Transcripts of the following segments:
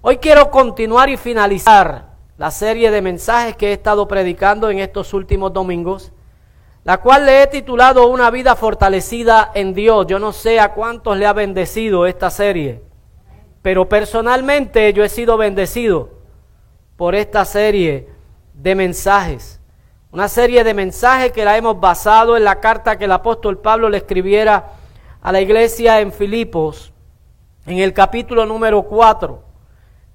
Hoy quiero continuar y finalizar la serie de mensajes que he estado predicando en estos últimos domingos, la cual le he titulado Una vida fortalecida en Dios. Yo no sé a cuántos le ha bendecido esta serie, pero personalmente yo he sido bendecido por esta serie de mensajes. Una serie de mensajes que la hemos basado en la carta que el apóstol Pablo le escribiera a la iglesia en Filipos, en el capítulo número 4.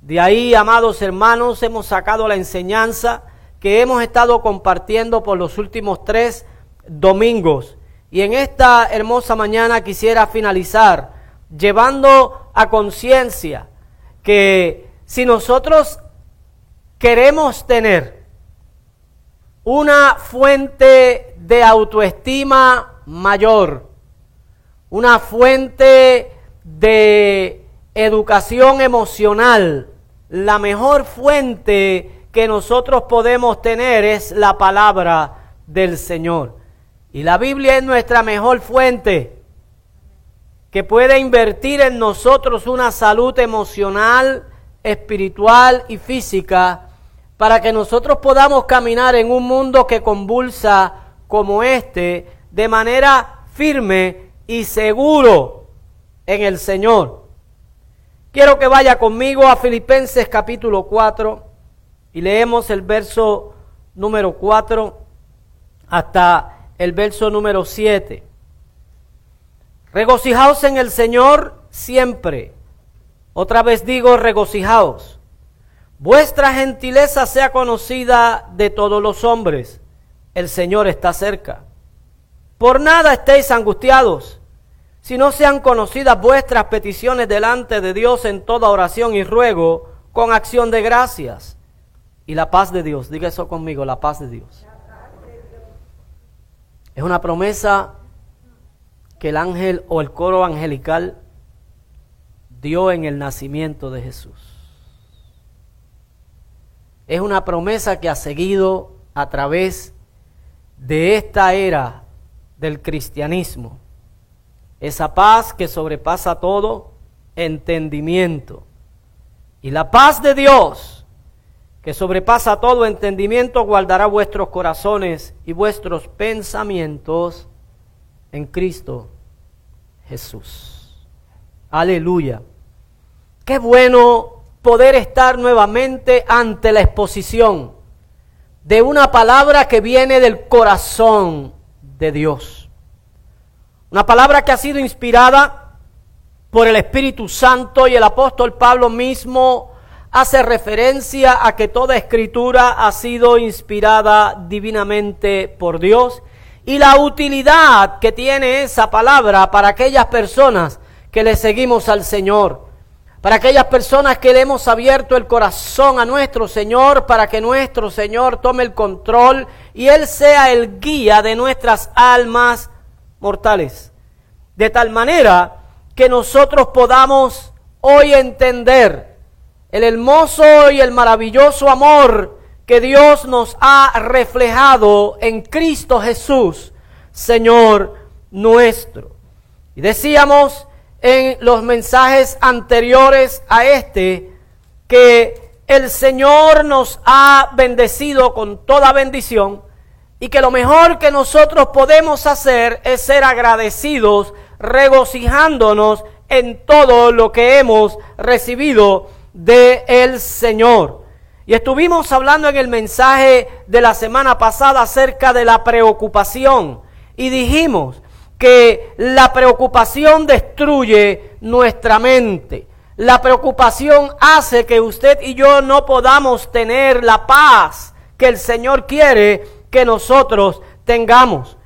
De ahí, amados hermanos, hemos sacado la enseñanza que hemos estado compartiendo por los últimos tres domingos. Y en esta hermosa mañana quisiera finalizar llevando a conciencia que si nosotros queremos tener una fuente de autoestima mayor, una fuente de educación emocional, la mejor fuente que nosotros podemos tener es la palabra del Señor. Y la Biblia es nuestra mejor fuente que puede invertir en nosotros una salud emocional, espiritual y física para que nosotros podamos caminar en un mundo que convulsa como este de manera firme y seguro en el Señor. Quiero que vaya conmigo a Filipenses capítulo 4 y leemos el verso número 4 hasta el verso número 7. Regocijaos en el Señor siempre. Otra vez digo, regocijaos. Vuestra gentileza sea conocida de todos los hombres. El Señor está cerca. Por nada estéis angustiados, si no sean conocidas vuestras peticiones delante de Dios en toda oración y ruego con acción de gracias. Y la paz de Dios, diga eso conmigo, la paz de Dios. Es una promesa que el ángel o el coro angelical dio en el nacimiento de Jesús. Es una promesa que ha seguido a través de esta era del cristianismo. Esa paz que sobrepasa todo entendimiento. Y la paz de Dios, que sobrepasa todo entendimiento, guardará vuestros corazones y vuestros pensamientos en Cristo Jesús. Aleluya. Qué bueno poder estar nuevamente ante la exposición de una palabra que viene del corazón de Dios. Una palabra que ha sido inspirada por el Espíritu Santo y el apóstol Pablo mismo hace referencia a que toda escritura ha sido inspirada divinamente por Dios y la utilidad que tiene esa palabra para aquellas personas que le seguimos al Señor para aquellas personas que le hemos abierto el corazón a nuestro Señor, para que nuestro Señor tome el control y Él sea el guía de nuestras almas mortales. De tal manera que nosotros podamos hoy entender el hermoso y el maravilloso amor que Dios nos ha reflejado en Cristo Jesús, Señor nuestro. Y decíamos en los mensajes anteriores a este que el Señor nos ha bendecido con toda bendición y que lo mejor que nosotros podemos hacer es ser agradecidos, regocijándonos en todo lo que hemos recibido de el Señor. Y estuvimos hablando en el mensaje de la semana pasada acerca de la preocupación y dijimos que la preocupación destruye nuestra mente. La preocupación hace que usted y yo no podamos tener la paz que el Señor quiere que nosotros tengamos.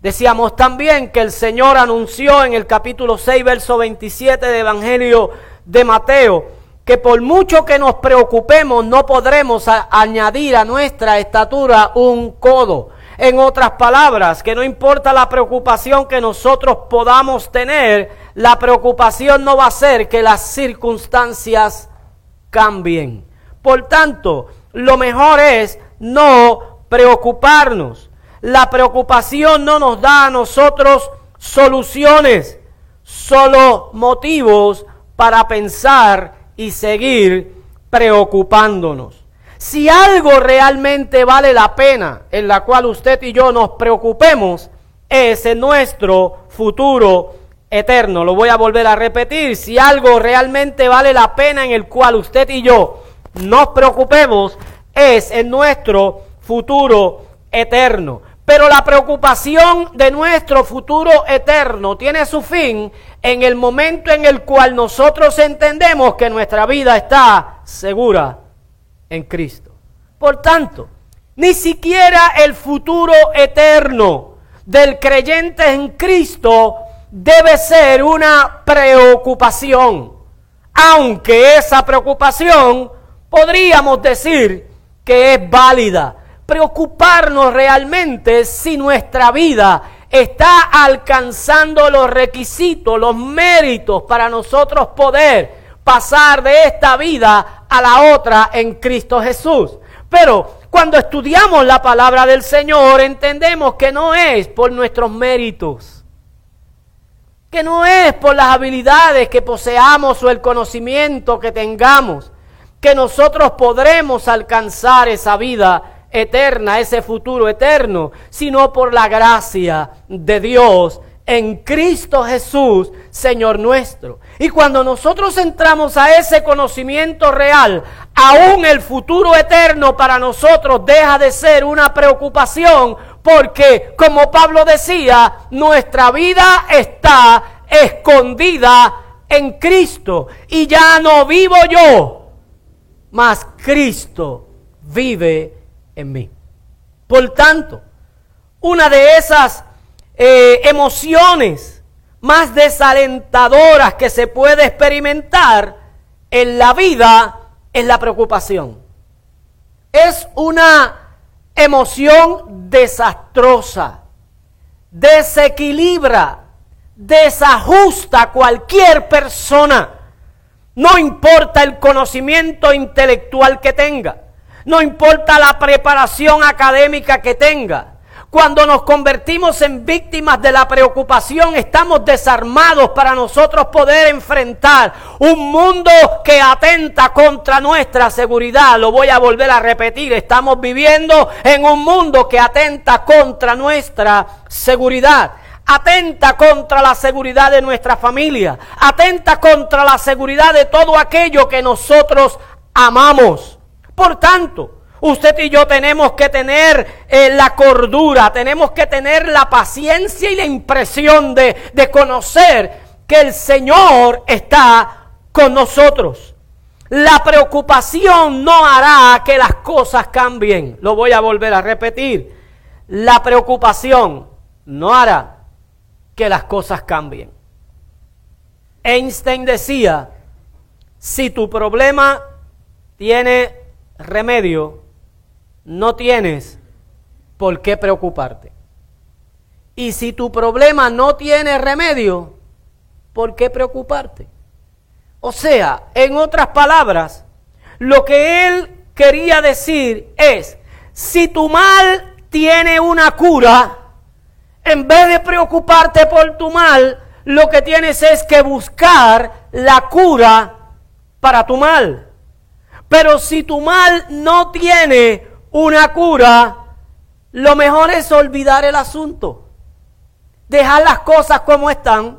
Decíamos también que el Señor anunció en el capítulo 6, verso 27 del Evangelio de Mateo, que por mucho que nos preocupemos no podremos añadir a nuestra estatura un codo. En otras palabras, que no importa la preocupación que nosotros podamos tener, la preocupación no va a ser que las circunstancias cambien. Por tanto, lo mejor es no preocuparnos. La preocupación no nos da a nosotros soluciones, solo motivos para pensar y seguir preocupándonos. Si algo realmente vale la pena en la cual usted y yo nos preocupemos, es en nuestro futuro eterno. Lo voy a volver a repetir. Si algo realmente vale la pena en el cual usted y yo nos preocupemos, es en nuestro futuro eterno. Pero la preocupación de nuestro futuro eterno tiene su fin en el momento en el cual nosotros entendemos que nuestra vida está segura en Cristo. Por tanto, ni siquiera el futuro eterno del creyente en Cristo debe ser una preocupación, aunque esa preocupación podríamos decir que es válida preocuparnos realmente si nuestra vida está alcanzando los requisitos, los méritos para nosotros poder pasar de esta vida a la otra en Cristo Jesús. Pero cuando estudiamos la palabra del Señor entendemos que no es por nuestros méritos, que no es por las habilidades que poseamos o el conocimiento que tengamos, que nosotros podremos alcanzar esa vida eterna, ese futuro eterno, sino por la gracia de Dios en Cristo Jesús, Señor nuestro. Y cuando nosotros entramos a ese conocimiento real, aún el futuro eterno para nosotros deja de ser una preocupación, porque, como Pablo decía, nuestra vida está escondida en Cristo. Y ya no vivo yo, mas Cristo vive en mí. Por tanto, una de esas eh, emociones más desalentadoras que se puede experimentar en la vida es la preocupación. Es una emoción desastrosa, desequilibra, desajusta a cualquier persona. No importa el conocimiento intelectual que tenga no importa la preparación académica que tenga. Cuando nos convertimos en víctimas de la preocupación, estamos desarmados para nosotros poder enfrentar un mundo que atenta contra nuestra seguridad. Lo voy a volver a repetir, estamos viviendo en un mundo que atenta contra nuestra seguridad atenta contra la seguridad de nuestra familia, atenta contra la seguridad de todo aquello que nosotros amamos. Por tanto, usted y yo tenemos que tener eh, la cordura, tenemos que tener la paciencia y la impresión de, de conocer que el Señor está con nosotros. La preocupación no hará que las cosas cambien. Lo voy a volver a repetir. La preocupación no hará que las cosas cambien. Einstein decía, si tu problema tiene remedio, no tienes por qué preocuparte. Y si tu problema no tiene remedio, ¿por qué preocuparte? O sea, en otras palabras, lo que él quería decir es, si tu mal tiene una cura, en vez de preocuparte por tu mal, lo que tienes es que buscar la cura para tu mal. Pero si tu mal no tiene una cura, lo mejor es olvidar el asunto. Dejar las cosas como están,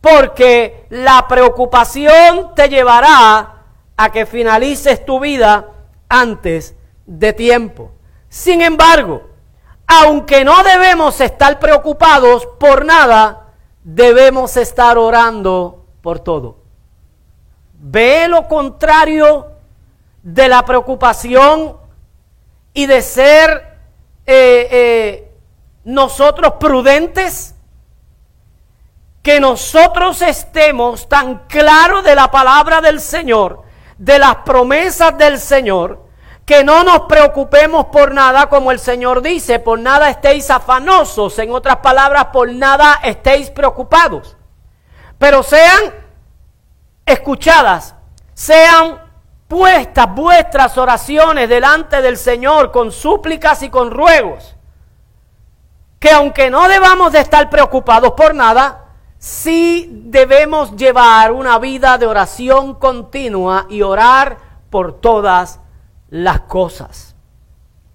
porque la preocupación te llevará a que finalices tu vida antes de tiempo. Sin embargo, aunque no debemos estar preocupados por nada, debemos estar orando por todo. Ve lo contrario de la preocupación y de ser eh, eh, nosotros prudentes, que nosotros estemos tan claros de la palabra del Señor, de las promesas del Señor, que no nos preocupemos por nada, como el Señor dice, por nada estéis afanosos, en otras palabras, por nada estéis preocupados, pero sean escuchadas, sean puestas vuestras oraciones delante del Señor con súplicas y con ruegos. Que aunque no debamos de estar preocupados por nada, sí debemos llevar una vida de oración continua y orar por todas las cosas.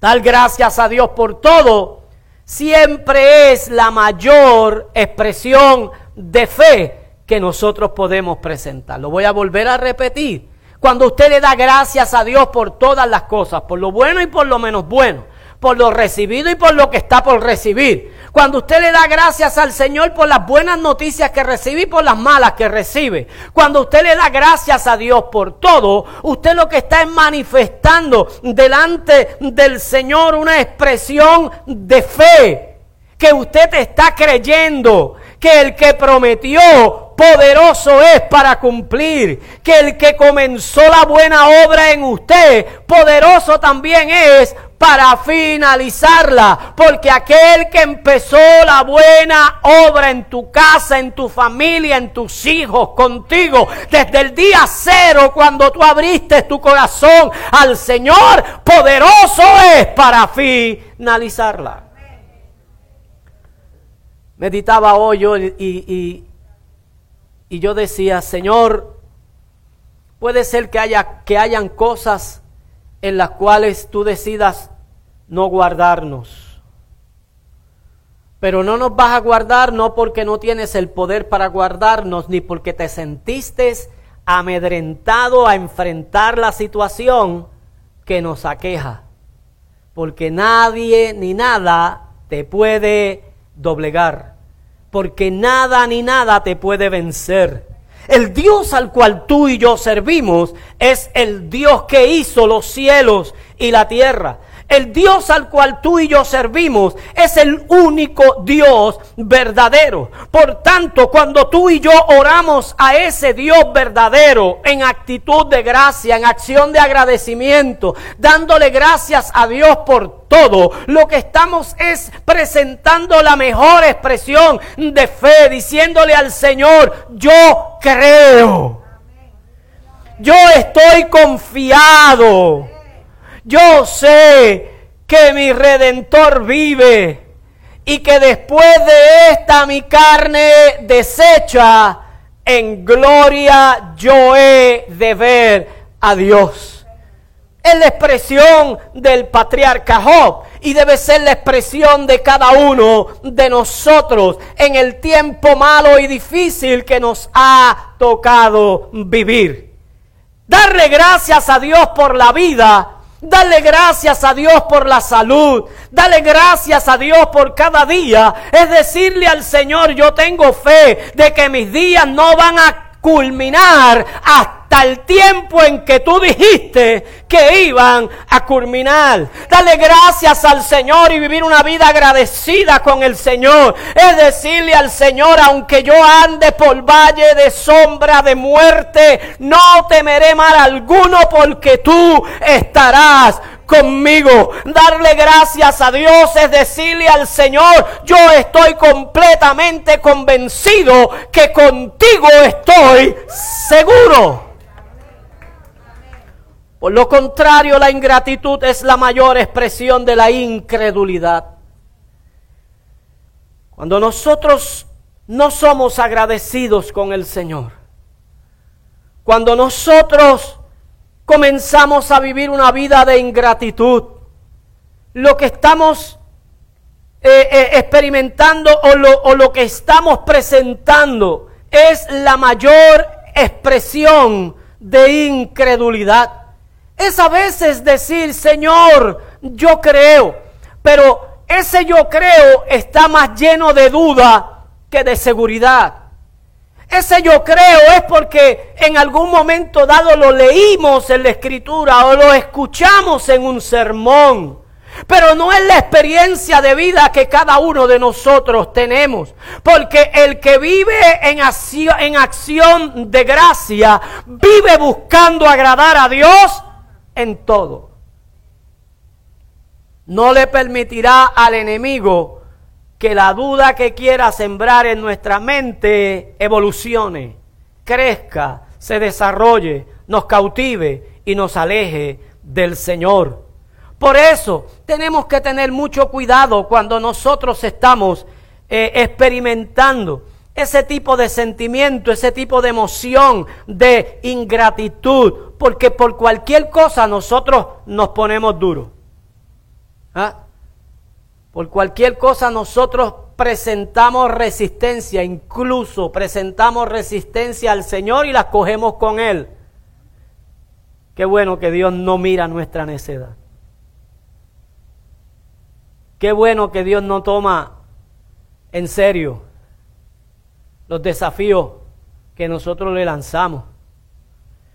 Dar gracias a Dios por todo siempre es la mayor expresión de fe que nosotros podemos presentar. Lo voy a volver a repetir. Cuando usted le da gracias a Dios por todas las cosas, por lo bueno y por lo menos bueno, por lo recibido y por lo que está por recibir. Cuando usted le da gracias al Señor por las buenas noticias que recibe y por las malas que recibe. Cuando usted le da gracias a Dios por todo, usted lo que está es manifestando delante del Señor una expresión de fe. Que usted está creyendo que el que prometió poderoso es para cumplir, que el que comenzó la buena obra en usted, poderoso también es para finalizarla, porque aquel que empezó la buena obra en tu casa, en tu familia, en tus hijos, contigo, desde el día cero, cuando tú abriste tu corazón al Señor, poderoso es para finalizarla. Meditaba hoy yo y, yo decía, Señor, puede ser que, haya, que hayan cosas en las cuales tú decidas no guardarnos. Pero no nos vas a guardar no porque no tienes el poder para guardarnos, ni porque te sentiste amedrentado a enfrentar la situación que nos aqueja. Porque nadie ni nada te puede doblegar. Porque nada ni nada te puede vencer. El Dios al cual tú y yo servimos es el Dios que hizo los cielos y la tierra. El Dios al cual tú y yo servimos es el único Dios verdadero. Por tanto, cuando tú y yo oramos a ese Dios verdadero en actitud de gracia, en acción de agradecimiento, dándole gracias a Dios por todo, lo que estamos es presentando la mejor expresión de fe, diciéndole al Señor, yo creo. Yo estoy confiado. Yo sé que mi redentor vive y que después de esta mi carne desecha, en gloria yo he de ver a Dios. Es la expresión del patriarca Job y debe ser la expresión de cada uno de nosotros en el tiempo malo y difícil que nos ha tocado vivir. Darle gracias a Dios por la vida Dale gracias a Dios por la salud. Dale gracias a Dios por cada día. Es decirle al Señor, yo tengo fe de que mis días no van a culminar hasta el tiempo en que tú dijiste que iban a culminar. Dale gracias al Señor y vivir una vida agradecida con el Señor. Es decirle al Señor, aunque yo ande por valle de sombra de muerte, no temeré mal alguno porque tú estarás conmigo. Darle gracias a Dios es decirle al Señor, yo estoy completamente convencido que contigo estoy seguro. Por lo contrario, la ingratitud es la mayor expresión de la incredulidad. Cuando nosotros no somos agradecidos con el Señor, cuando nosotros comenzamos a vivir una vida de ingratitud. Lo que estamos eh, eh, experimentando o lo, o lo que estamos presentando es la mayor expresión de incredulidad. Es a veces decir, Señor, yo creo, pero ese yo creo está más lleno de duda que de seguridad. Ese yo creo es porque en algún momento dado lo leímos en la escritura o lo escuchamos en un sermón. Pero no es la experiencia de vida que cada uno de nosotros tenemos. Porque el que vive en acción, en acción de gracia, vive buscando agradar a Dios en todo. No le permitirá al enemigo que la duda que quiera sembrar en nuestra mente evolucione, crezca, se desarrolle, nos cautive y nos aleje del Señor. Por eso tenemos que tener mucho cuidado cuando nosotros estamos eh, experimentando ese tipo de sentimiento, ese tipo de emoción de ingratitud, porque por cualquier cosa nosotros nos ponemos duros. ¿Ah? Por cualquier cosa nosotros presentamos resistencia, incluso presentamos resistencia al Señor y la cogemos con Él. Qué bueno que Dios no mira nuestra necedad. Qué bueno que Dios no toma en serio los desafíos que nosotros le lanzamos.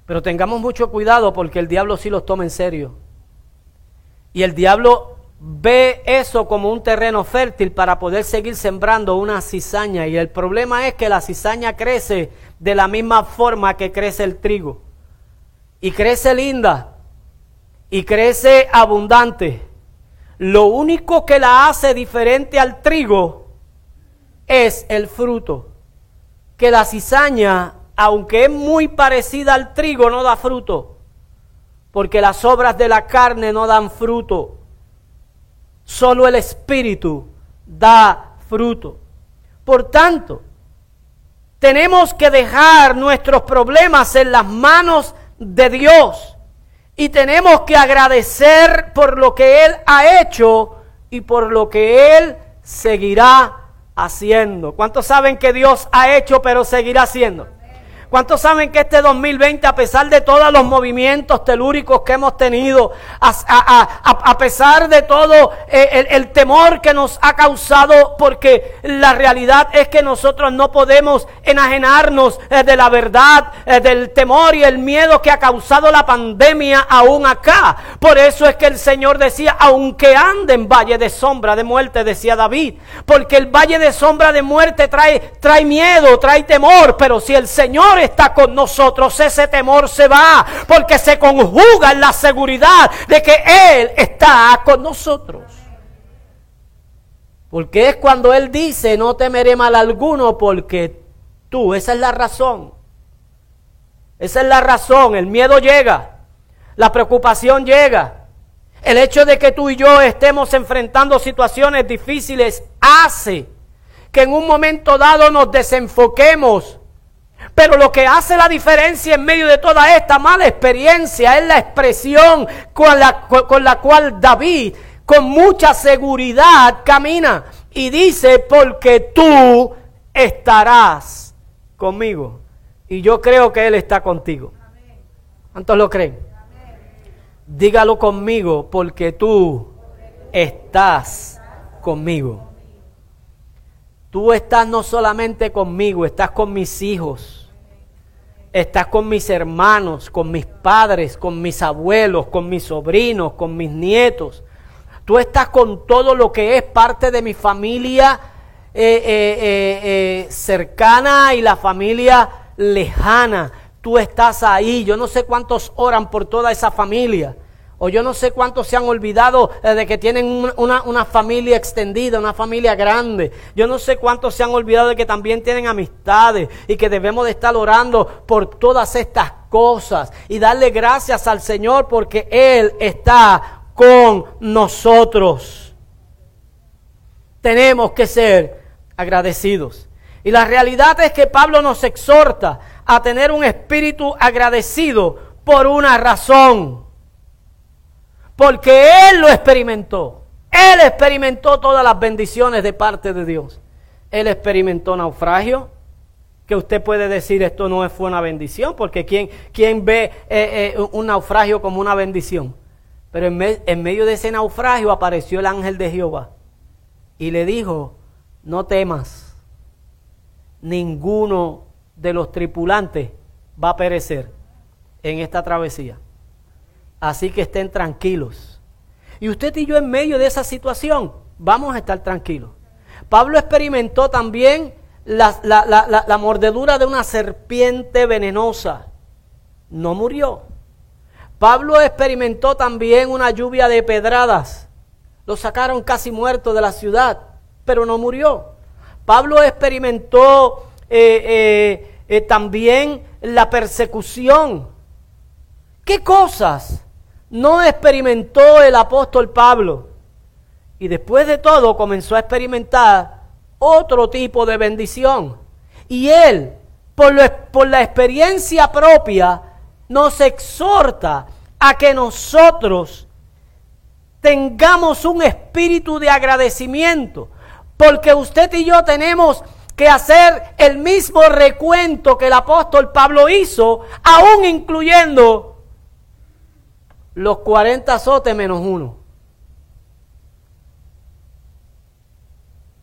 Pero tengamos mucho cuidado porque el diablo sí los toma en serio. Y el diablo ve eso como un terreno fértil para poder seguir sembrando una cizaña. Y el problema es que la cizaña crece de la misma forma que crece el trigo. Y crece linda. Y crece abundante. Lo único que la hace diferente al trigo es el fruto. Que la cizaña, aunque es muy parecida al trigo, no da fruto. Porque las obras de la carne no dan fruto Solo el Espíritu da fruto. Por tanto, tenemos que dejar nuestros problemas en las manos de Dios y tenemos que agradecer por lo que Él ha hecho y por lo que Él seguirá haciendo. ¿Cuántos saben que Dios ha hecho pero seguirá haciendo? ¿Cuántos saben que este 2020, a pesar de todos los movimientos telúricos que hemos tenido, a, pesar de todo eh, el, temor que nos ha causado, porque la realidad es que nosotros no podemos enajenarnos eh, de la verdad, eh, del temor y el miedo que ha causado la pandemia aún acá. Por eso es que el Señor decía, aunque ande en valle de sombra de muerte, decía David, porque el valle de sombra de muerte trae, trae miedo, trae temor, pero si el Señor está con nosotros, ese temor se va, porque se conjuga en la seguridad de que Él está con nosotros. Porque es cuando Él dice, no temeré mal alguno, porque tú, esa es la razón. Esa es la razón, el miedo llega, la preocupación llega. El hecho de que tú y yo estemos enfrentando situaciones difíciles hace que en un momento dado nos desenfoquemos pero lo que hace la diferencia en medio de toda esta mala experiencia es la expresión con la, con la cual David con mucha seguridad camina y dice, porque tú estarás conmigo. Y yo creo que Él está contigo. ¿Cuántos lo creen? Dígalo conmigo, porque tú estás conmigo. Tú estás no solamente conmigo, estás con mis hijos, estás con mis hermanos, con mis padres, con mis abuelos, con mis sobrinos, con mis nietos. Tú estás con todo lo que es parte de mi familia eh, eh, eh, cercana y la familia lejana. Tú estás ahí. Yo no sé cuántos oran por toda esa familia. O yo no sé cuántos se han olvidado eh, de que tienen una, familia extendida, una familia grande. Yo no sé cuántos se han olvidado de que también tienen amistades y que debemos de estar orando por todas estas cosas y darle gracias al Señor porque Él está con nosotros. Tenemos que ser agradecidos. Y la realidad es que Pablo nos exhorta a tener un espíritu agradecido por una razón porque Él lo experimentó. Él experimentó todas las bendiciones de parte de Dios. Él experimentó naufragio, que usted puede decir esto no fue una bendición, porque ¿quién, quién ve eh, eh, un naufragio como una bendición? Pero en, en medio de ese naufragio apareció el ángel de Jehová y le dijo, no temas, ninguno de los tripulantes va a perecer en esta travesía. Así que estén tranquilos. Y usted y yo en medio de esa situación vamos a estar tranquilos. Pablo experimentó también la, mordedura de una serpiente venenosa. No murió. Pablo experimentó también una lluvia de pedradas. Lo sacaron casi muerto de la ciudad, pero no murió. Pablo experimentó eh, eh, eh, también la persecución. ¿Qué cosas? No experimentó el apóstol Pablo. Y después de todo comenzó a experimentar otro tipo de bendición. Y Él, por, la experiencia propia, nos exhorta a que nosotros tengamos un espíritu de agradecimiento, porque usted y yo tenemos que hacer el mismo recuento que el apóstol Pablo hizo, aún incluyendo los 40 azotes menos uno.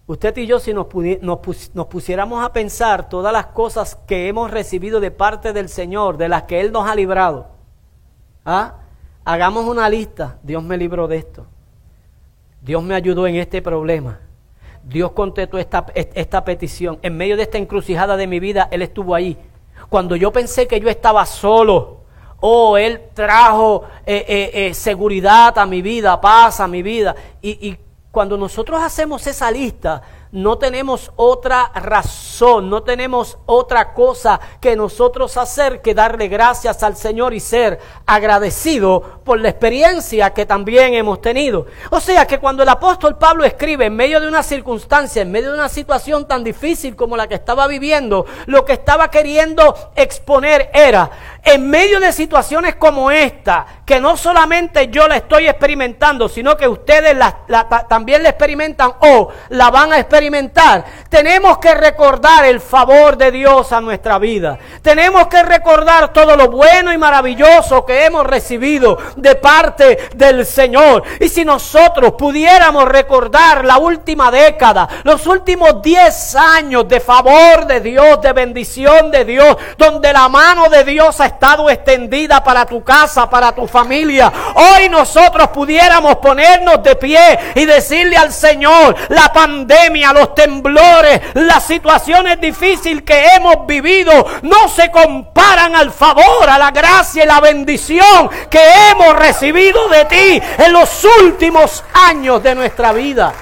Usted y yo, si nos, nos, pusiéramos a pensar todas las cosas que hemos recibido de parte del Señor, de las que Él nos ha librado, ¿ah? hagamos una lista. Dios me libró de esto. Dios me ayudó en este problema. Dios contestó esta, esta petición. En medio de esta encrucijada de mi vida, Él estuvo ahí. Cuando yo pensé que yo estaba solo, oh, Él trajo eh, eh, eh, seguridad a mi vida, paz a mi vida. Y, y cuando nosotros hacemos esa lista, no tenemos otra razón, no tenemos otra cosa que nosotros hacer que darle gracias al Señor y ser agradecido por la experiencia que también hemos tenido. O sea que cuando el apóstol Pablo escribe en medio de una circunstancia, en medio de una situación tan difícil como la que estaba viviendo, lo que estaba queriendo exponer era, en medio de situaciones como esta, que no solamente yo la estoy experimentando, sino que ustedes también la experimentan o la van a experimentar, tenemos que recordar el favor de Dios a nuestra vida. Tenemos que recordar todo lo bueno y maravilloso que hemos recibido de parte del Señor. Y si nosotros pudiéramos recordar la última década, los últimos 10 años de favor de Dios, de bendición de Dios, donde la mano de Dios ha estado extendida para tu casa, para tu familia, hoy nosotros pudiéramos ponernos de pie y decirle al Señor, la pandemia, los temblores, las situaciones difíciles que hemos vivido no se comparan al favor, a la gracia y la bendición que hemos recibido de ti en los últimos años de nuestra vida.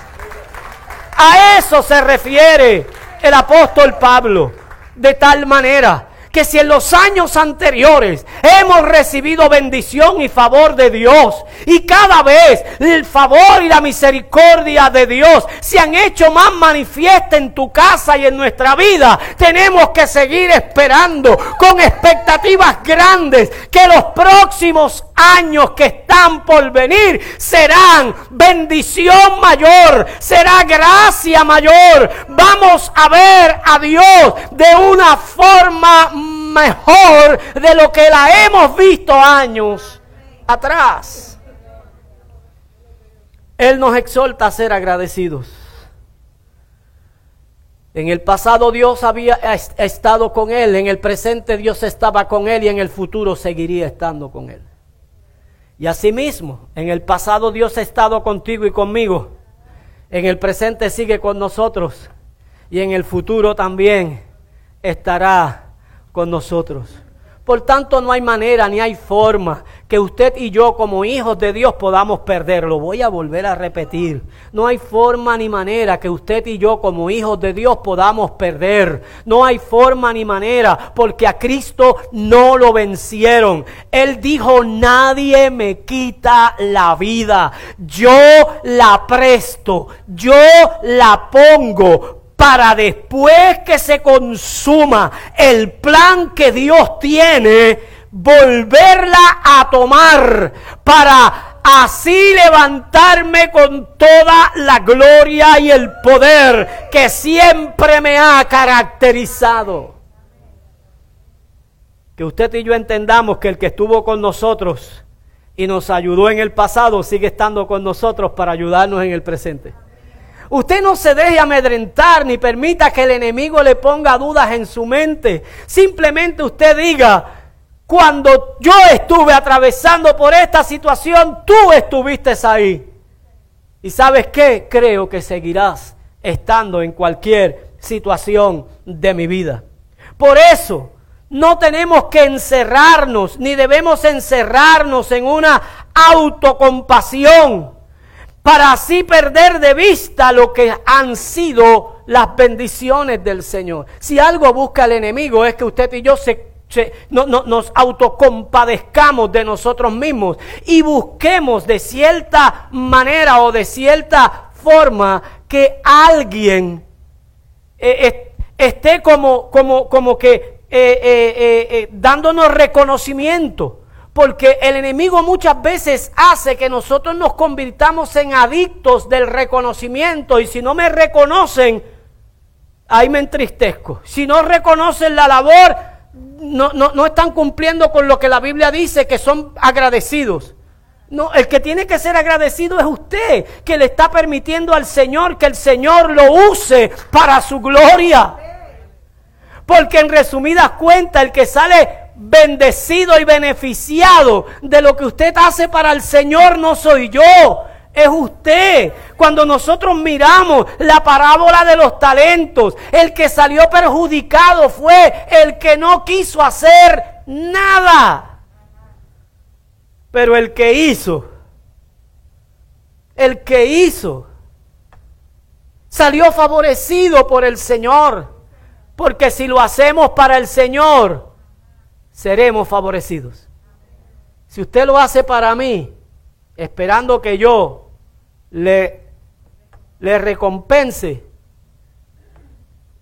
A eso se refiere el apóstol Pablo. De tal manera que si en los años anteriores hemos recibido bendición y favor de Dios y cada vez el favor y la misericordia de Dios se han hecho más manifiesta en tu casa y en nuestra vida, tenemos que seguir esperando con expectativas grandes que los próximos años que están por venir serán bendición mayor, será gracia mayor. Vamos a ver a Dios de una forma mejor de lo que la hemos visto años atrás. Él nos exhorta a ser agradecidos. En el pasado Dios había estado con él, en el presente Dios estaba con él y en el futuro seguiría estando con él. Y asimismo, en el pasado Dios ha estado contigo y conmigo, en el presente sigue con nosotros y en el futuro también estará con nosotros. Por tanto, no hay manera ni hay forma que usted y yo como hijos de Dios podamos perderlo. Voy a volver a repetir. No hay forma ni manera que usted y yo como hijos de Dios podamos perder. No hay forma ni manera porque a Cristo no lo vencieron. Él dijo, nadie me quita la vida. Yo la presto. Yo la pongo para después que se consuma el plan que Dios tiene, volverla a tomar para así levantarme con toda la gloria y el poder que siempre me ha caracterizado. Que usted y yo entendamos que el que estuvo con nosotros y nos ayudó en el pasado sigue estando con nosotros para ayudarnos en el presente. Usted no se deje amedrentar ni permita que el enemigo le ponga dudas en su mente. Simplemente usted diga, cuando yo estuve atravesando por esta situación, tú estuviste ahí. Y sabes qué? Creo que seguirás estando en cualquier situación de mi vida. Por eso, no tenemos que encerrarnos, ni debemos encerrarnos en una autocompasión para así perder de vista lo que han sido las bendiciones del Señor. Si algo busca el enemigo es que usted y yo nos autocompadezcamos de nosotros mismos y busquemos de cierta manera o de cierta forma que alguien eh, esté como, como, como que eh, eh, eh, dándonos reconocimiento. Porque el enemigo muchas veces hace que nosotros nos convirtamos en adictos del reconocimiento. Y si no me reconocen, ahí me entristezco. Si no reconocen la labor, no, no, no están cumpliendo con lo que la Biblia dice, que son agradecidos. No, el que tiene que ser agradecido es usted, que le está permitiendo al Señor que el Señor lo use para su gloria. Porque en resumidas cuentas, el que sale bendecido y beneficiado de lo que usted hace para el Señor no soy yo, es usted. Cuando nosotros miramos la parábola de los talentos, el que salió perjudicado fue el que no quiso hacer nada. Pero el que hizo, el que hizo, salió favorecido por el Señor. Porque si lo hacemos para el Señor, seremos favorecidos. Si usted lo hace para mí, esperando que yo le, le recompense,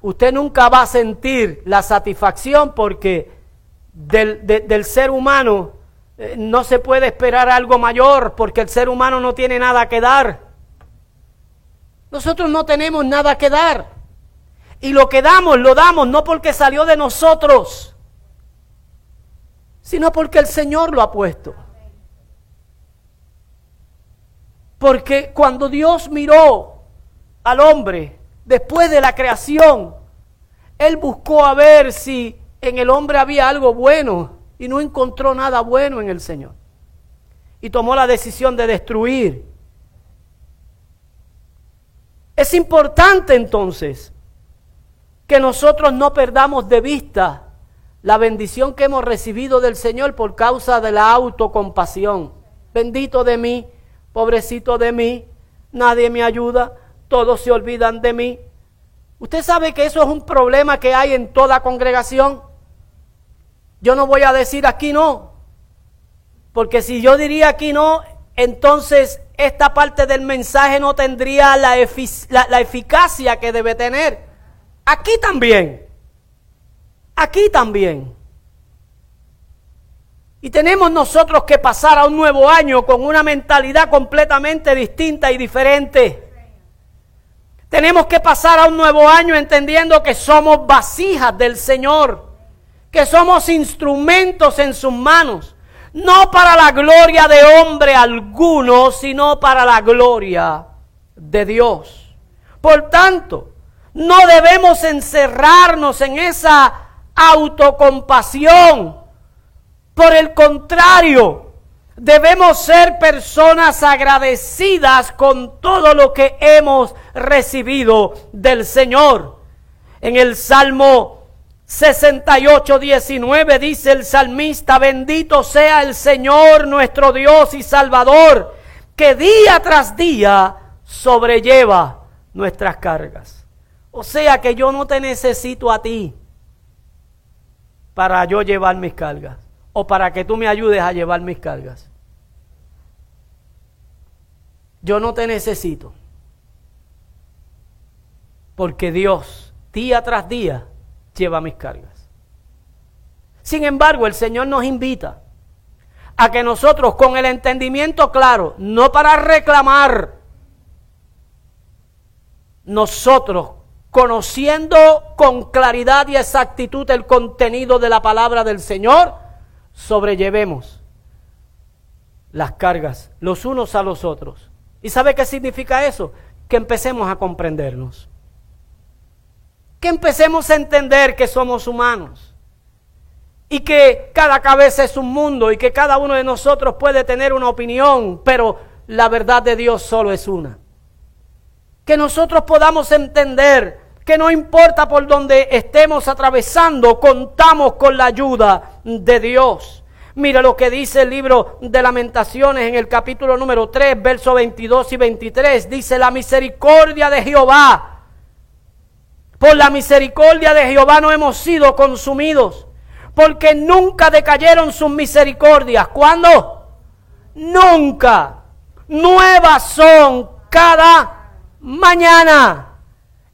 usted nunca va a sentir la satisfacción porque del, del ser humano eh, no se puede esperar algo mayor porque el ser humano no tiene nada que dar. Nosotros no tenemos nada que dar. Y lo que damos, lo damos no porque salió de nosotros, sino porque el Señor lo ha puesto. Porque cuando Dios miró al hombre después de la creación, Él buscó a ver si en el hombre había algo bueno y no encontró nada bueno en el Señor. Y tomó la decisión de destruir. Es importante entonces que nosotros no perdamos de vista la bendición que hemos recibido del Señor por causa de la autocompasión. Bendito de mí, pobrecito de mí, nadie me ayuda, todos se olvidan de mí. Usted sabe que eso es un problema que hay en toda congregación. Yo no voy a decir aquí no, porque si yo diría aquí no, entonces esta parte del mensaje no tendría la, eficacia que debe tener. Aquí también, aquí también. Y tenemos nosotros que pasar a un nuevo año con una mentalidad completamente distinta y diferente. Tenemos que pasar a un nuevo año entendiendo que somos vasijas del Señor que somos instrumentos en sus manos, no para la gloria de hombre alguno, sino para la gloria de Dios. Por tanto, no debemos encerrarnos en esa autocompasión. Por el contrario, debemos ser personas agradecidas con todo lo que hemos recibido del Señor. En el Salmo 68, 19 dice el salmista, bendito sea el Señor nuestro Dios y Salvador, que día tras día sobrelleva nuestras cargas. O sea que yo no te necesito a ti para yo llevar mis cargas o para que tú me ayudes a llevar mis cargas. Yo no te necesito. Porque Dios, día tras día, lleva mis cargas. Sin embargo, el Señor nos invita a que nosotros con el entendimiento claro, no para reclamar, nosotros conociendo con claridad y exactitud el contenido de la palabra del Señor, sobrellevemos las cargas los unos a los otros. ¿Y sabe qué significa eso? Que empecemos a comprendernos que empecemos a entender que somos humanos y que cada cabeza es un mundo y que cada uno de nosotros puede tener una opinión, pero la verdad de Dios solo es una. Que nosotros podamos entender que no importa por donde estemos atravesando, contamos con la ayuda de Dios. Mira lo que dice el libro de lamentaciones en el capítulo número 3, versos 22 y 23. Dice, la misericordia de Jehová por la misericordia de Jehová no hemos sido consumidos, porque nunca decayeron sus misericordias. ¿Cuándo? Nunca. Nuevas son cada mañana.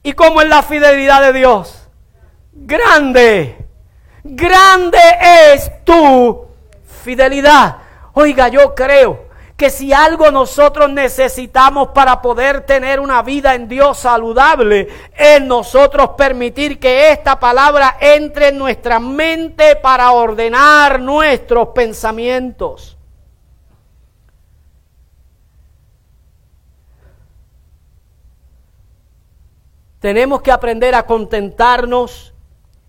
¿Y como es la fidelidad de Dios? grande, grande es tu fidelidad. Oiga, yo creo que si algo nosotros necesitamos para poder tener una vida en Dios saludable, es nosotros permitir que esta palabra entre en nuestra mente para ordenar nuestros pensamientos. Tenemos que aprender a contentarnos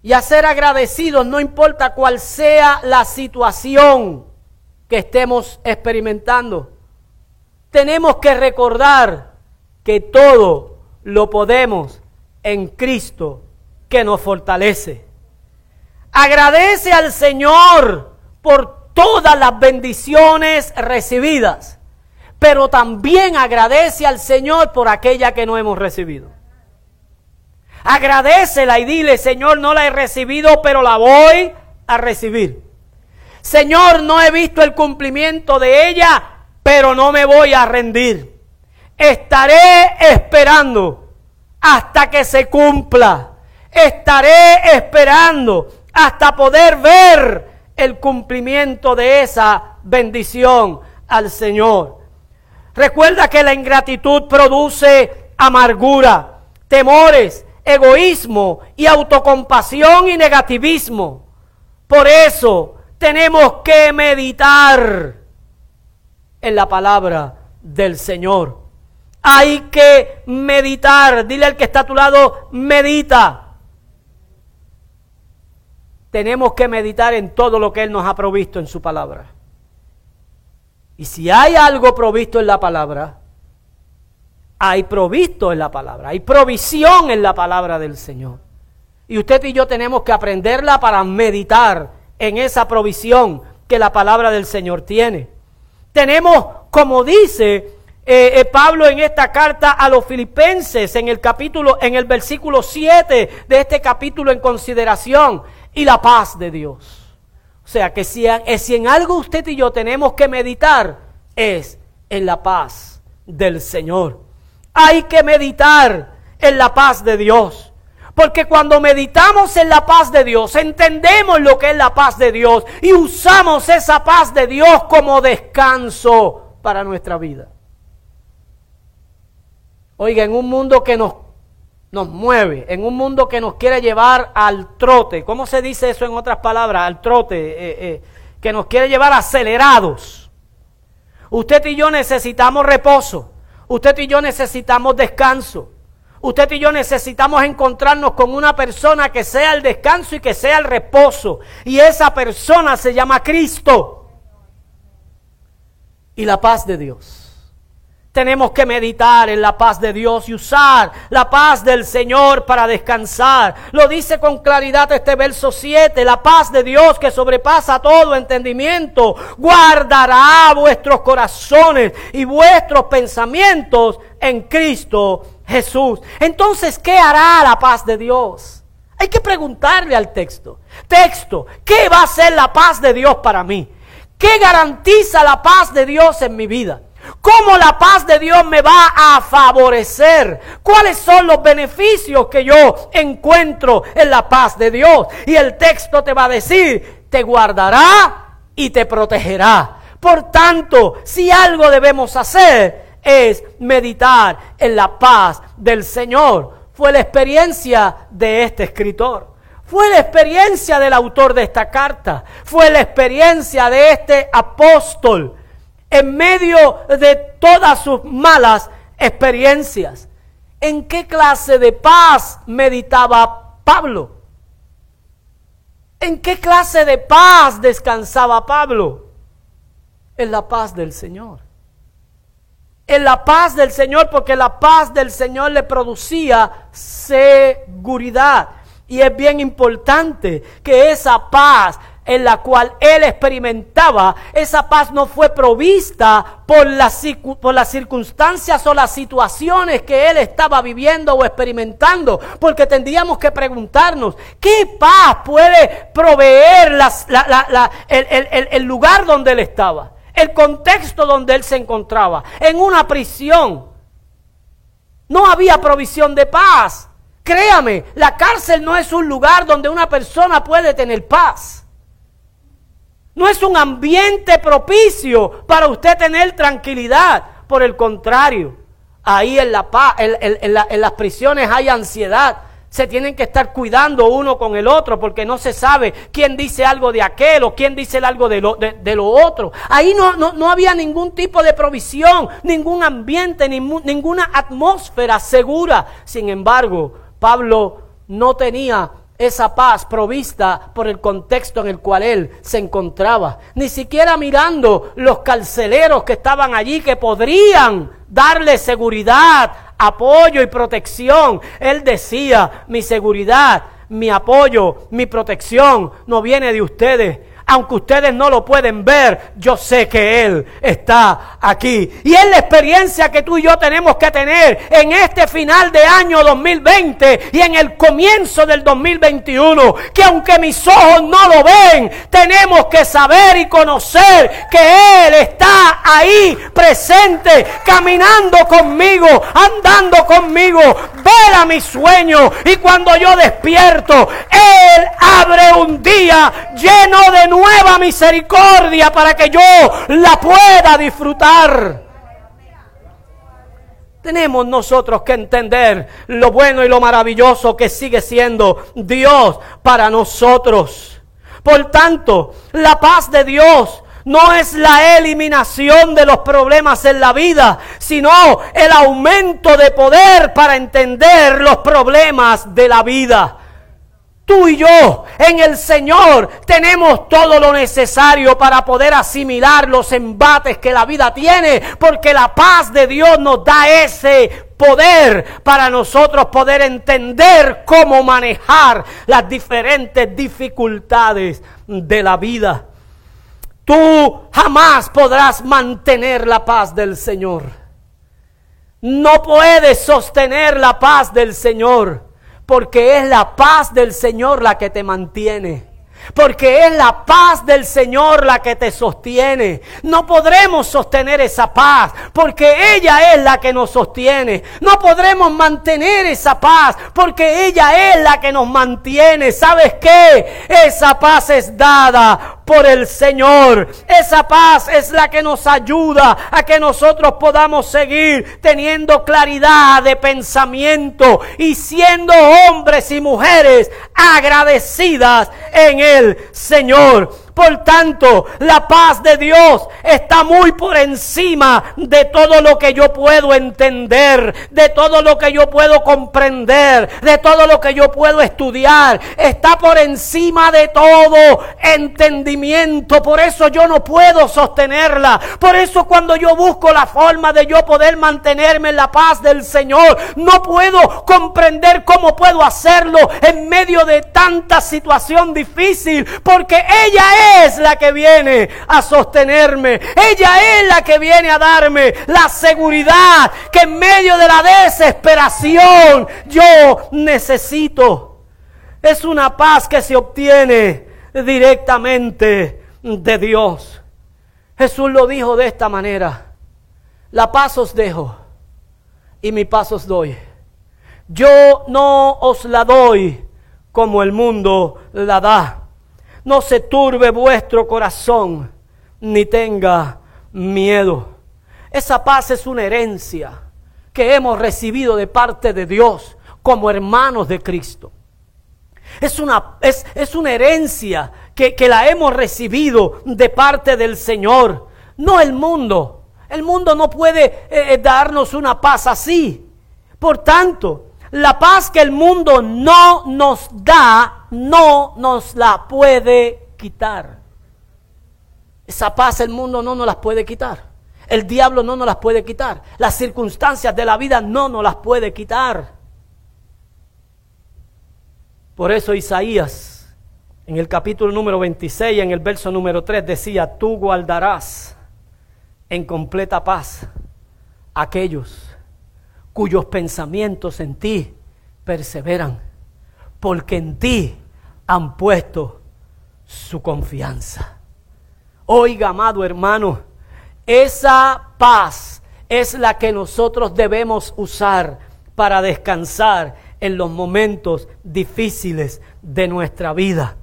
y a ser agradecidos, no importa cuál sea la situación que estemos experimentando. Tenemos que recordar que todo lo podemos en Cristo que nos fortalece. Agradece al Señor por todas las bendiciones recibidas, pero también agradece al Señor por aquella que no hemos recibido. Agradecela y dile, Señor, no la he recibido, pero la voy a recibir. Señor, no he visto el cumplimiento de ella, pero no me voy a rendir. Estaré esperando hasta que se cumpla. Estaré esperando hasta poder ver el cumplimiento de esa bendición al Señor. Recuerda que la ingratitud produce amargura, temores, egoísmo y autocompasión y negativismo. Por eso tenemos que meditar en la palabra del Señor. Hay que meditar. Dile al que está a tu lado, medita. Tenemos que meditar en todo lo que Él nos ha provisto en su palabra. Y si hay algo provisto en la palabra, hay provisto en la palabra, hay provisión en la palabra del Señor. Y usted y yo tenemos que aprenderla para meditar en esa provisión que la palabra del Señor tiene. Tenemos, como dice eh, eh, Pablo en esta carta a los filipenses, en el capítulo, en el versículo 7 de este capítulo en consideración, y la paz de Dios. O sea que si, si en algo usted y yo tenemos que meditar, es en la paz del Señor. Hay que meditar en la paz de Dios. Porque cuando meditamos en la paz de Dios, entendemos lo que es la paz de Dios y usamos esa paz de Dios como descanso para nuestra vida. Oiga, en un mundo que nos, nos mueve, en un mundo que nos quiere llevar al trote, ¿cómo se dice eso en otras palabras? Al trote, eh, eh, que nos quiere llevar acelerados. Usted y yo necesitamos reposo. Usted y yo necesitamos descanso. Usted y yo necesitamos encontrarnos con una persona que sea el descanso y que sea el reposo. Y esa persona se llama Cristo. Y la paz de Dios. Tenemos que meditar en la paz de Dios y usar la paz del Señor para descansar. Lo dice con claridad este verso 7. La paz de Dios que sobrepasa todo entendimiento guardará vuestros corazones y vuestros pensamientos en Cristo Jesús. Entonces, ¿qué hará la paz de Dios? Hay que preguntarle al texto. Texto, ¿qué va a ser la paz de Dios para mí? ¿Qué garantiza la paz de Dios en mi vida? ¿Cómo la paz de Dios me va a favorecer? ¿Cuáles son los beneficios que yo encuentro en la paz de Dios? Y el texto te va a decir, te guardará y te protegerá. Por tanto, si algo debemos hacer es meditar en la paz del Señor. Fue la experiencia de este escritor. Fue la experiencia del autor de esta carta. Fue la experiencia de este apóstol en medio de todas sus malas experiencias. ¿En qué clase de paz meditaba Pablo? ¿En qué clase de paz descansaba Pablo? En la paz del Señor. En la paz del Señor, porque la paz del Señor le producía seguridad. Y es bien importante que esa paz en la cual él experimentaba, esa paz no fue provista por las, por las circunstancias o las situaciones que él estaba viviendo o experimentando, porque tendríamos que preguntarnos, ¿qué paz puede proveer el, el lugar donde él estaba? El contexto donde él se encontraba, en una prisión. No había provisión de paz. Créame, la cárcel no es un lugar donde una persona puede tener paz. No es un ambiente propicio para usted tener tranquilidad. Por el contrario, ahí en, la, en, las prisiones hay ansiedad. Se tienen que estar cuidando uno con el otro porque no se sabe quién dice algo de aquel o quién dice algo de lo, otro. Ahí no, no, había ningún tipo de provisión, ningún ambiente, ninguna atmósfera segura. Sin embargo, Pablo no tenía esa paz provista por el contexto en el cual él se encontraba. Ni siquiera mirando los carceleros que estaban allí que podrían darle seguridad, apoyo y protección. Él decía, mi seguridad, mi apoyo, mi protección no viene de ustedes, aunque ustedes no lo pueden ver, yo sé que Él está aquí. Y es la experiencia que tú y yo tenemos que tener en este final de año 2020 y en el comienzo del 2021. Que aunque mis ojos no lo ven, tenemos que saber y conocer que Él está ahí presente, caminando conmigo, andando conmigo, vela mi sueño. Y cuando yo despierto, Él abre un día lleno de nuevos nueva misericordia para que yo la pueda disfrutar. Tenemos nosotros que entender lo bueno y lo maravilloso que sigue siendo Dios para nosotros. Por tanto, la paz de Dios no es la eliminación de los problemas en la vida, sino el aumento de poder para entender los problemas de la vida. Tú y yo en el Señor tenemos todo lo necesario para poder asimilar los embates que la vida tiene, porque la paz de Dios nos da ese poder para nosotros poder entender cómo manejar las diferentes dificultades de la vida. Tú jamás podrás mantener la paz del Señor. No puedes sostener la paz del Señor porque es la paz del Señor la que te mantiene. Porque es la paz del Señor la que te sostiene. No podremos sostener esa paz porque ella es la que nos sostiene. No podremos mantener esa paz porque ella es la que nos mantiene. ¿Sabes qué? Esa paz es dada por el Señor. Esa paz es la que nos ayuda a que nosotros podamos seguir teniendo claridad de pensamiento y siendo hombres y mujeres agradecidas en el Señor. Por tanto, la paz de Dios está muy por encima de todo lo que yo puedo entender, de todo lo que yo puedo comprender, de todo lo que yo puedo estudiar. Está por encima de todo entendimiento. Por eso yo no puedo sostenerla. Por eso cuando yo busco la forma de yo poder mantenerme en la paz del Señor, no puedo comprender cómo puedo hacerlo en medio de tanta situación difícil. Porque ella es es la que viene a sostenerme. Ella es la que viene a darme la seguridad que en medio de la desesperación yo necesito. Es una paz que se obtiene directamente de Dios. Jesús lo dijo de esta manera. La paz os dejo y mi paz os doy. Yo no os la doy como el mundo la da no se turbe vuestro corazón, ni tenga miedo. Esa paz es una herencia que hemos recibido de parte de Dios como hermanos de Cristo. Es una, es, es una herencia que, que, la hemos recibido de parte del Señor, no el mundo. El mundo no puede eh, eh, darnos una paz así. Por tanto, la paz que el mundo no nos da, no nos la puede quitar. Esa paz el mundo no nos las puede quitar. El diablo no nos las puede quitar. Las circunstancias de la vida no nos las puede quitar. Por eso Isaías, en el capítulo número 26, en el verso número 3, decía, tú guardarás en completa paz aquellos cuyos pensamientos en ti perseveran, porque en ti han puesto su confianza. Oiga, amado hermano, esa paz es la que nosotros debemos usar para descansar en los momentos difíciles de nuestra vida.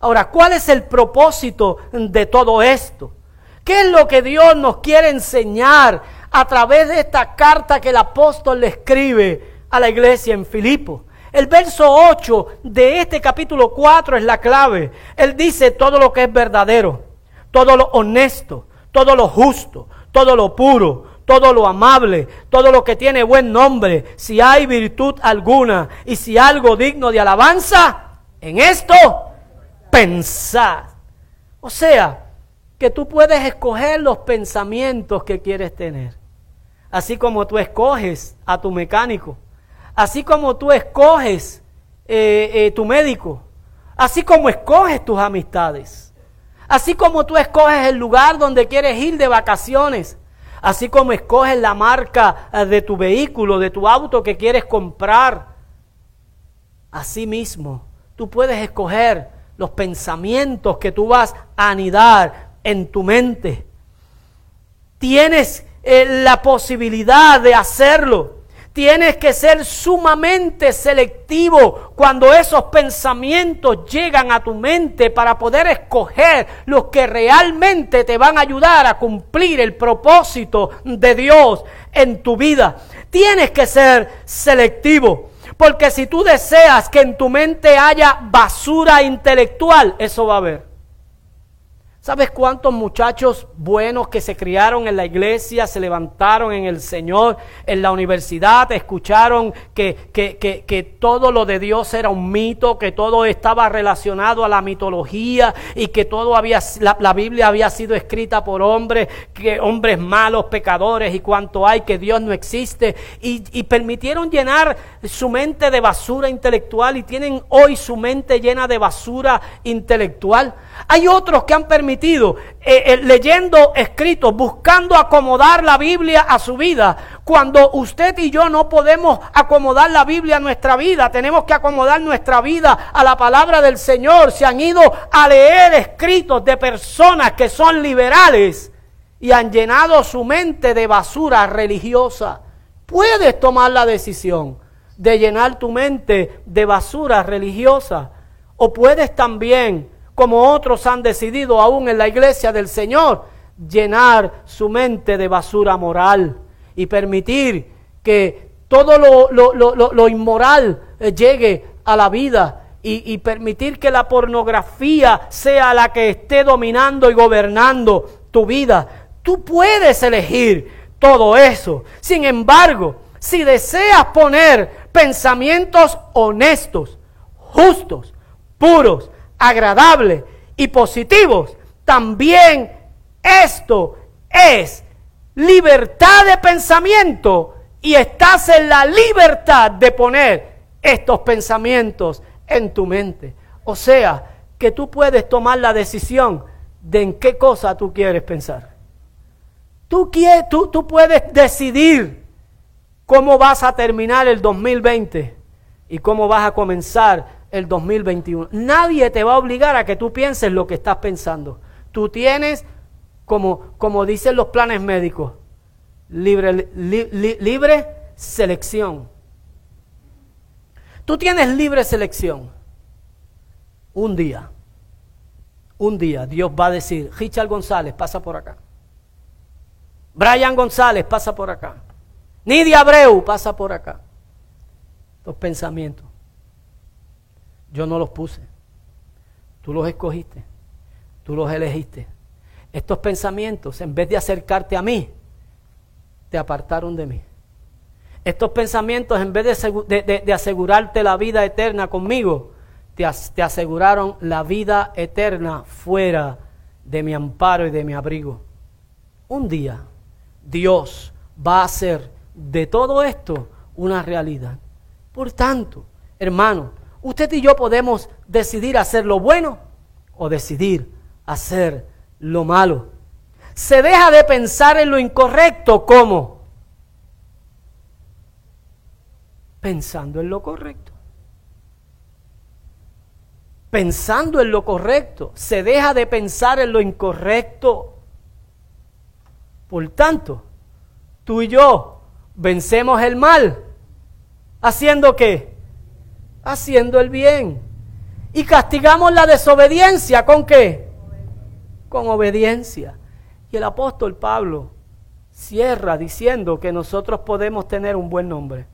Ahora, ¿cuál es el propósito de todo esto? ¿Qué es lo que Dios nos quiere enseñar a través de esta carta que el apóstol le escribe a la iglesia en Filipo? El verso 8 de este capítulo 4 es la clave. Él dice todo lo que es verdadero, todo lo honesto, todo lo justo, todo lo puro, todo lo amable, todo lo que tiene buen nombre, si hay virtud alguna y si algo digno de alabanza, en esto pensad. O sea, que tú puedes escoger los pensamientos que quieres tener. Así como tú escoges a tu mecánico, así como tú escoges eh, eh, tu médico, así como escoges tus amistades, así como tú escoges el lugar donde quieres ir de vacaciones, así como escoges la marca eh, de tu vehículo, de tu auto que quieres comprar. Así mismo, tú puedes escoger los pensamientos que tú vas a anidar en tu mente. Tienes eh, la posibilidad de hacerlo. Tienes que ser sumamente selectivo cuando esos pensamientos llegan a tu mente para poder escoger los que realmente te van a ayudar a cumplir el propósito de Dios en tu vida. Tienes que ser selectivo. Porque si tú deseas que en tu mente haya basura intelectual, eso va a haber. ¿Sabes cuántos muchachos buenos que se criaron en la iglesia, se levantaron en el Señor, en la universidad, escucharon que, que, que, que, todo lo de Dios era un mito, que todo estaba relacionado a la mitología y que todo había, la, la Biblia había sido escrita por hombres, que hombres malos, pecadores y cuanto hay, que Dios no existe y, y permitieron llenar su mente de basura intelectual y tienen hoy su mente llena de basura intelectual? Hay otros que han permitido, eh, eh, leyendo escritos, buscando acomodar la Biblia a su vida, cuando usted y yo no podemos acomodar la Biblia a nuestra vida, tenemos que acomodar nuestra vida a la palabra del Señor. Se han ido a leer escritos de personas que son liberales y han llenado su mente de basura religiosa. Puedes tomar la decisión de llenar tu mente de basura religiosa o puedes también como otros han decidido aún en la iglesia del Señor, llenar su mente de basura moral y permitir que todo lo, inmoral eh, llegue a la vida y, y, permitir que la pornografía sea la que esté dominando y gobernando tu vida. Tú puedes elegir todo eso. Sin embargo, si deseas poner pensamientos honestos, justos, puros, agradables y positivos, también esto es libertad de pensamiento y estás en la libertad de poner estos pensamientos en tu mente. O sea, que tú puedes tomar la decisión de en qué cosa tú quieres pensar. Tú, tú, tú puedes decidir cómo vas a terminar el 2020 y cómo vas a comenzar el 2021. Nadie te va a obligar a que tú pienses lo que estás pensando. Tú tienes, como, como dicen los planes médicos, libre, libre selección. Tú tienes libre selección. Un día, un día Dios va a decir, Richard González, pasa por acá. Brian González, pasa por acá. Nidia Abreu, pasa por acá. Los pensamientos. Yo no los puse. Tú los escogiste. Tú los elegiste. Estos pensamientos, en vez de acercarte a mí, te apartaron de mí. Estos pensamientos, en vez de, asegurarte la vida eterna conmigo, te, te aseguraron la vida eterna fuera de mi amparo y de mi abrigo. Un día Dios va a hacer de todo esto una realidad. Por tanto, hermano, usted y yo podemos decidir hacer lo bueno o decidir hacer lo malo. Se deja de pensar en lo incorrecto como pensando en lo correcto. Pensando en lo correcto. Se deja de pensar en lo incorrecto. Por tanto, tú y yo vencemos el mal ¿Haciendo qué? Haciendo el bien. Y castigamos la desobediencia con qué? Con obediencia. Y el apóstol Pablo cierra diciendo que nosotros podemos tener un buen nombre.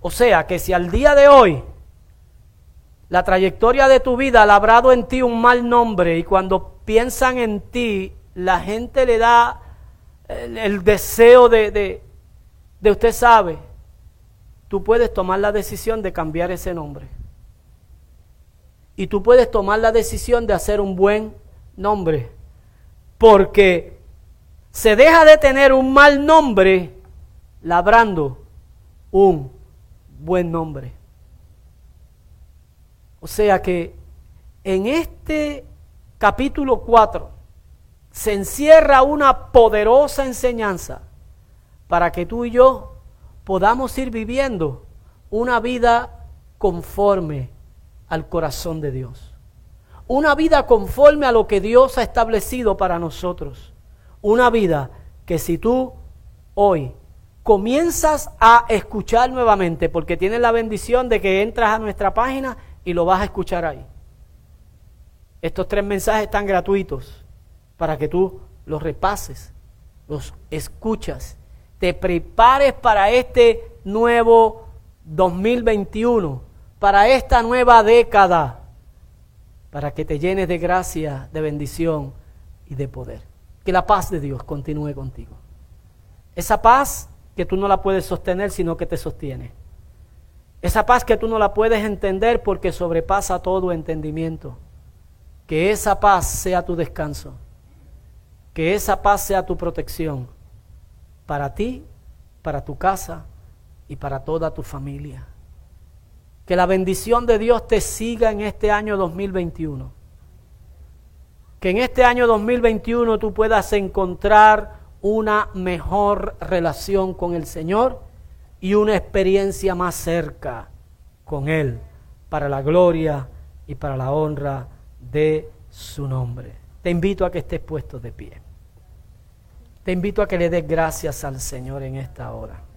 O sea que si al día de hoy la trayectoria de tu vida ha labrado en ti un mal nombre y cuando piensan en ti la gente le da el, deseo de, de, de usted sabe, tú puedes tomar la decisión de cambiar ese nombre. Y tú puedes tomar la decisión de hacer un buen nombre. Porque se deja de tener un mal nombre labrando un buen nombre. O sea que en este capítulo 4 se encierra una poderosa enseñanza para que tú y yo podamos ir viviendo una vida conforme al corazón de Dios. Una vida conforme a lo que Dios ha establecido para nosotros. Una vida que si tú hoy comienzas a escuchar nuevamente, porque tienes la bendición de que entras a nuestra página y lo vas a escuchar ahí. Estos tres mensajes están gratuitos para que tú los repases, los escuchas, te prepares para este nuevo 2021, para esta nueva década, para que te llenes de gracia, de bendición y de poder. Que la paz de Dios continúe contigo. Esa paz que tú no la puedes sostener, sino que te sostiene. Esa paz que tú no la puedes entender porque sobrepasa todo entendimiento. Que esa paz sea tu descanso que esa paz sea tu protección para ti, para tu casa y para toda tu familia. Que la bendición de Dios te siga en este año 2021. Que en este año 2021 tú puedas encontrar una mejor relación con el Señor y una experiencia más cerca con Él para la gloria y para la honra de su nombre. Te invito a que estés puesto de pie. Te invito a que le des gracias al Señor en esta hora.